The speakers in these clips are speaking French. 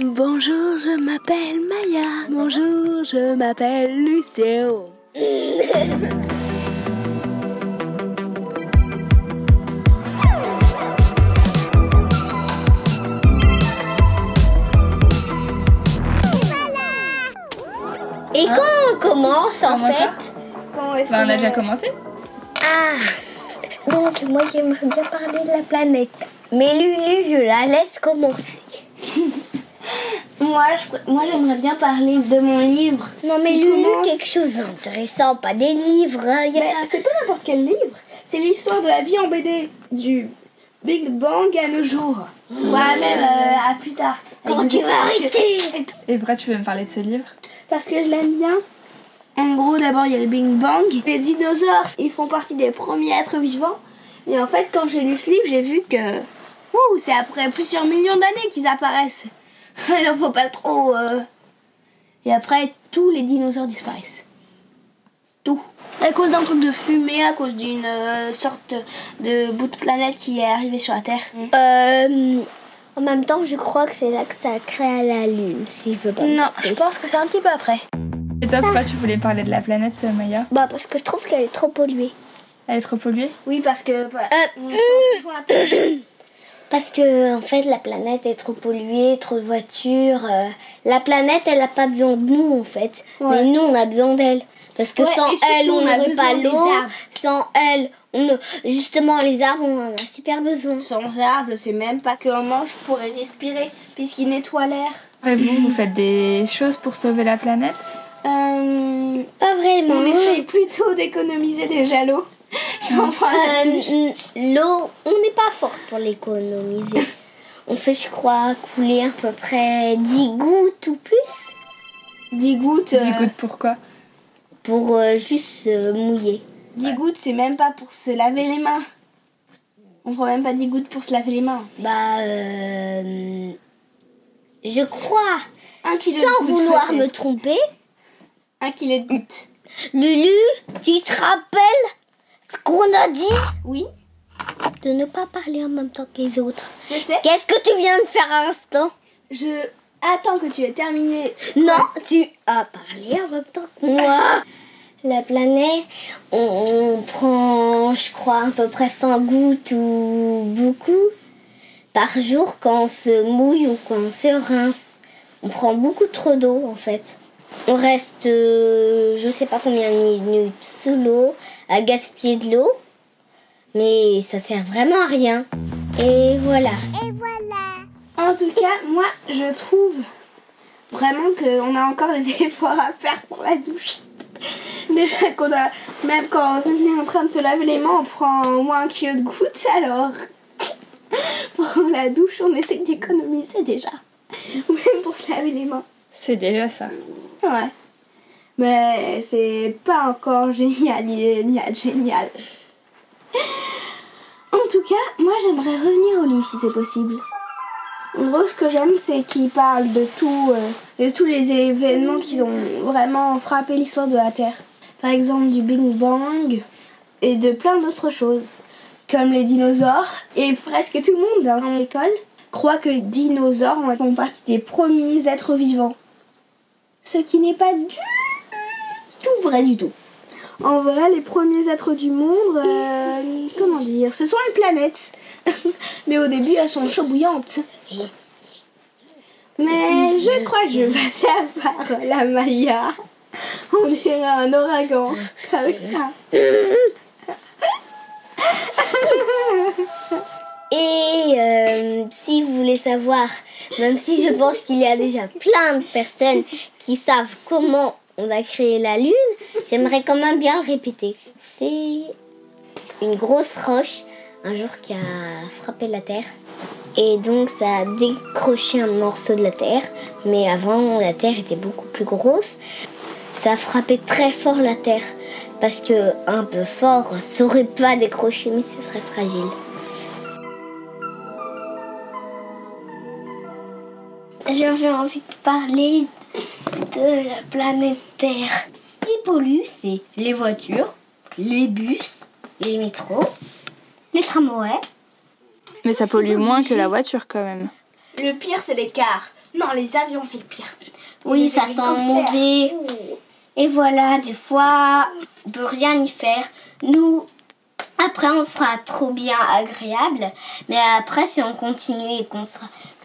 Bonjour, je m'appelle Maya. Bonjour, je m'appelle Lucien. Et quand on commence en Comment fait est-ce Bah, on qu'on a déjà commencé. Ah Donc moi j'aimerais bien parler de la planète. Mais Lulu, je la laisse commencer. Moi, je- moi j'aimerais bien parler de mon livre. Non mais Lulu, commence- quelque chose d'intéressant, pas des livres. hein, y a- Mais c'est pas n'importe quel livre. C'est l'histoire de la vie en BD. Du Big Bang à nos jours. Ouais, même euh, à plus tard. Quand tu vas arrêter Et pourquoi tu veux me parler de ce livre Parce que je l'aime bien. En gros, d'abord, il y a le Big Bang. Les dinosaures, ils font partie des premiers êtres vivants. Et en fait, quand j'ai lu ce livre, j'ai vu que ouh, c'est après plusieurs millions d'années qu'ils apparaissent. Alors, faut pas trop. euh, Et après, tous les dinosaures disparaissent. Tout. À cause d'un truc de fumée, à cause d'une euh, sorte de bout de planète qui est arrivé sur la Terre. Euh, en même temps, je crois que c'est là que ça crée la lune, si je veux pas. Non, je pense que c'est un petit peu après. Et toi, pourquoi tu voulais parler de la planète, euh, Maya? Bah parce que je trouve qu'elle est trop polluée. Elle est trop polluée? Oui, parce que. bah, Euh, Parce que en fait la planète est trop polluée, trop de voitures. euh, la planète elle a pas besoin de nous en fait, Ouais. mais nous on a besoin d'elle. Parce que Ouais, sans elle on on n'aurait pas l'eau, arbres. sans elle on ne... justement les arbres on en a super besoin. Sans arbres, c'est même pas qu'un mange pourrait respirer, puisqu'il nettoie l'air. Et vous, vous faites des choses pour sauver la planète? Euh, Pas vraiment. on essaye plutôt d'économiser déjà l'eau. La Euh, L'eau, on n'est pas forte pour l'économiser. on fait, je crois, couler à peu près 10 gouttes ou plus 10 gouttes, euh, Du coup, pourquoi pour euh, juste euh, mouiller. 10 gouttes, c'est même pas pour se laver les mains. On prend même pas 10 gouttes pour se laver les mains. Bah, euh, je crois, Un kilo sans de gouttes. vouloir me tromper, Un kilo de gouttes. Lulu, tu te rappelles ce qu'on a dit Oui, De ne pas parler en même temps que les autres. je sais. Qu'est-ce que tu viens de faire à l'instant? Je attends que tu aies terminé. Non, tu as parlé en même temps que moi. La planète, on, on prend, je crois, à peu près 100 gouttes ou beaucoup par jour quand on se mouille ou quand on se rince. On prend beaucoup trop d'eau en fait. On reste, euh, je sais pas combien de minutes sous l'eau, à gaspiller de l'eau, mais ça sert vraiment à rien. Et voilà. En tout cas, moi, je trouve vraiment qu'on a encore des efforts à faire pour la douche. Déjà qu'on a, même quand on est en train de se laver les mains, on prend au moins un kilo de gouttes, alors pour la douche, on essaie d'économiser déjà. Ou même pour se laver les mains. C'est déjà ça. Ouais. Mais c'est pas encore génial, génial, génial. En tout cas, moi j'aimerais revenir au livre si c'est possible. En gros, ce que j'aime, c'est qu'il parle de tout, euh, de tous les événements qui ont vraiment frappé l'histoire de la Terre. Par exemple, du Big Bang et de plein d'autres choses, comme les dinosaures. Et presque tout le monde dans l'école croit que les dinosaures font partie des premiers êtres vivants. Ce qui n'est pas du tout vrai du tout. En vrai, les premiers êtres du monde, euh, comment dire, ce sont les planètes. Mais au début, elles sont chaud bouillantes. Mais je crois que je vais passer la parole à Maya. On dirait un ouragan, comme ça. Et euh, si vous voulez savoir, même si je pense qu'il y a déjà plein de personnes qui savent comment on a créé la Lune, j'aimerais quand même bien le répéter. C'est une grosse roche un jour qui a frappé la Terre. Et donc ça a décroché un morceau de la Terre. Mais avant, la Terre était beaucoup plus grosse. Ça a frappé très fort la Terre. Parce que un peu fort, ça aurait pas décroché, mais ce serait fragile. J'avais envie de parler de la planète Terre. Ce qui pollue, c'est les voitures, les bus, les métros, les tramways. Mais ça pollue moins que la voiture quand même. Le pire, c'est les cars. Non, les avions, c'est le pire. Oui, les ça sent mauvais. Et voilà, des fois, on peut rien y faire. Nous, après, on sera trop bien agréable. Mais après, si on continue et que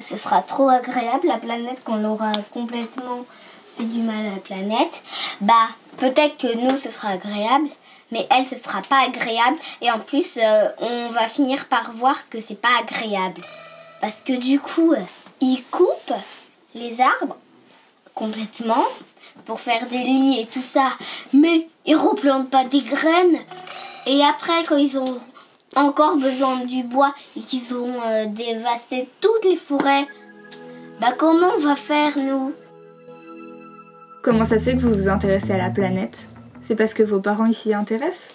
ce sera trop agréable, la planète, qu'on aura complètement fait du mal à la planète, bah, peut-être que nous, ce sera agréable. Mais elle, ce sera pas agréable. Et en plus, euh, on va finir par voir que c'est pas agréable. Parce que du coup, euh, ils coupent les arbres complètement pour faire des lits et tout ça. Mais ils replantent pas des graines. Et après, quand ils ont encore besoin du bois et qu'ils ont euh, dévasté toutes les forêts, bah comment on va faire nous? Comment ça se fait que vous vous intéressez à la planète? C'est parce que vos parents ils s'y intéressent?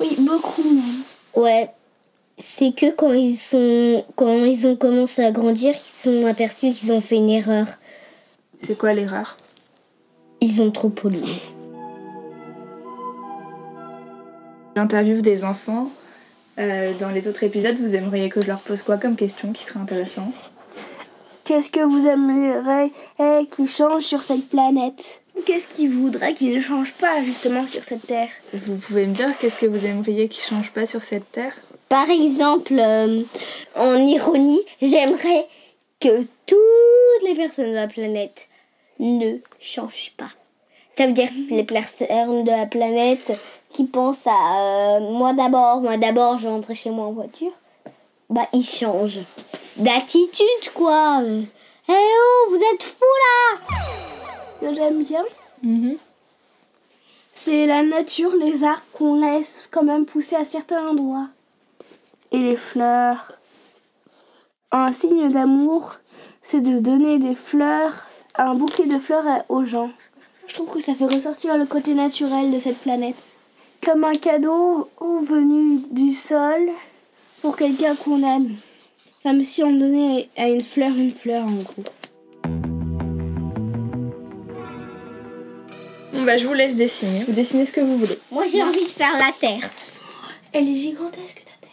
Oui, beaucoup même. Ouais, c'est que quand ils sont quand ils ont commencé à grandir, ils sont aperçus qu'ils ont fait une erreur. C'est quoi l'erreur? Ils ont trop pollué. J'interviewe des enfants. Euh, dans les autres épisodes, vous aimeriez que je leur pose quoi comme question qui serait intéressant? Qu'est-ce que vous aimeriez eh, qui change sur cette planète? Qu'est-ce qu'ils voudraient qui ne change pas justement sur cette Terre? Vous pouvez me dire qu'est-ce que vous aimeriez qui change pas sur cette terre? Par exemple, euh, en ironie, j'aimerais que toutes les personnes de la planète ne changent pas. Ça veut dire que les personnes de la planète qui pensent à euh, moi d'abord, moi d'abord, je rentre chez moi en voiture, bah ils changent d'attitude quoi. Euh, Eh oh, vous êtes fous là j'aime bien, Mhm. c'est la nature, les arbres qu'on laisse quand même pousser à certains endroits. Et les fleurs. Un signe d'amour, c'est de donner des fleurs, un bouquet de fleurs aux gens. Je trouve que ça fait ressortir le côté naturel de cette planète. Comme un cadeau ou venu du sol pour quelqu'un qu'on aime. Comme si on donnait à une fleur une fleur en gros. Bon bah je vous laisse dessiner. Vous dessinez ce que vous voulez. Moi j'ai envie de faire la terre. Elle est gigantesque ta terre.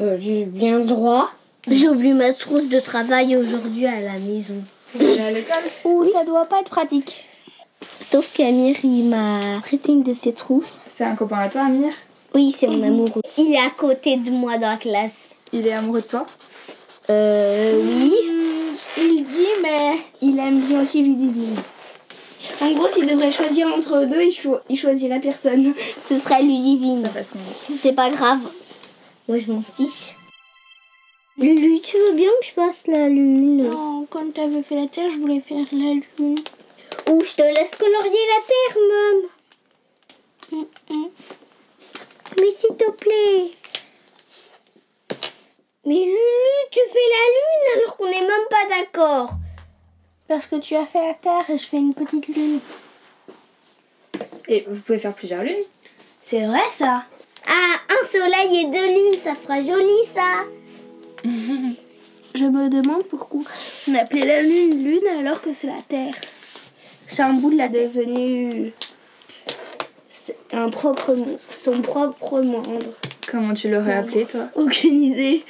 Euh, j'ai bien le droit. J'ai oublié ma trousse de travail aujourd'hui à la maison. Vous allez à l'école Ouh, ça doit pas être pratique. Sauf qu'Amir, il m'a prêté une de ses trousses. C'est un copain à toi, Amir? Oui, c'est mon amoureux. Il est à côté de moi dans la classe. Il est amoureux de toi? Euh, oui. Hmm, Il dit, mais il aime bien aussi Ludivine. En gros, s'il devrait choisir entre eux deux, il, cho- il choisirait personne. Ce serait Ludivine. Qu'on C'est pas grave. Moi, je m'en fiche. Lulu, tu veux bien que je fasse la lune? Non, quand t'avais fait la terre, je voulais faire la lune. Ou je te laisse colorier la terre, maman. Mm, Mais s'il te plaît. Mais Lulu, tu fais la lune alors qu'on n'est même pas d'accord. Parce que tu as fait la terre et je fais une petite lune. Et vous pouvez faire plusieurs lunes C'est vrai ça Ah, un soleil et deux lunes, ça fera joli ça. Je me demande pourquoi on appelait la lune lune alors que c'est la terre. De la un propre mo- son propre membre. Comment tu l'aurais appelé toi Aucune idée.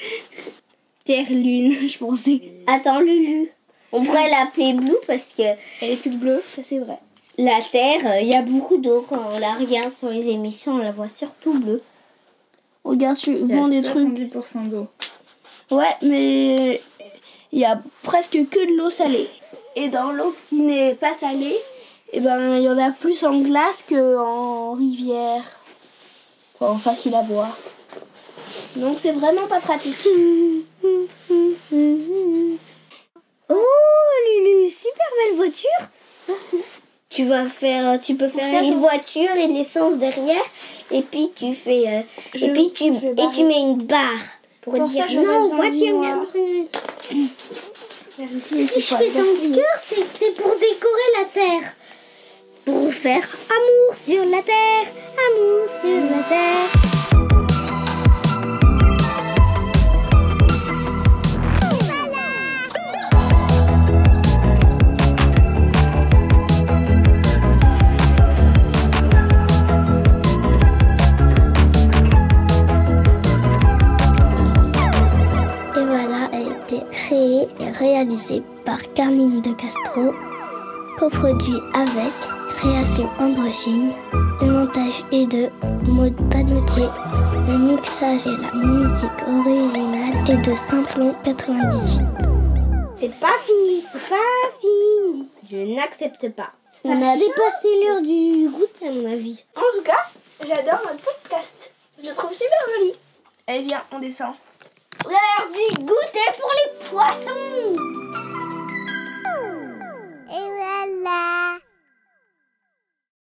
Terre lune, je pensais. Attends, Lulu. On pourrait l'appeler Blue parce que Elle est toute bleue, ça c'est vrai. la Terre, il y a beaucoup d'eau. Quand on la regarde sur les émissions, on la voit surtout bleue. Regarde y a souvent des trucs. 70% d'eau. Ouais, mais il y a presque que de l'eau salée. Et dans l'eau qui n'est pas salée, eh ben il y en a plus en glace que en rivière. Quoi, en facile à boire. Donc c'est vraiment pas pratique. Oh, Lulu, super belle voiture. Merci. Tu vas faire, tu peux faire une voiture et de l'essence derrière, et puis tu fais, euh, Je- et puis tu, et tu mets une barre pour, Pour dire ça, non, voiture. Si je fais un cœur, c'est pour décorer la terre, pour faire amour sur la terre, amour sur la terre. Et créée et réalisée par Carline de Castro. Coproduit avec Création Androgyne. Le montage est de Maud Panotier. Le mixage et la musique originale est de Simplon 98. C'est pas fini, c'est pas fini. Je n'accepte pas. Ça On a dépassé l'heure du goûter à mon avis. En tout cas, j'adore notre podcast. Je le trouve super joli. Allez, viens, on descend. L'heure du goûter pour les poissons. Et voilà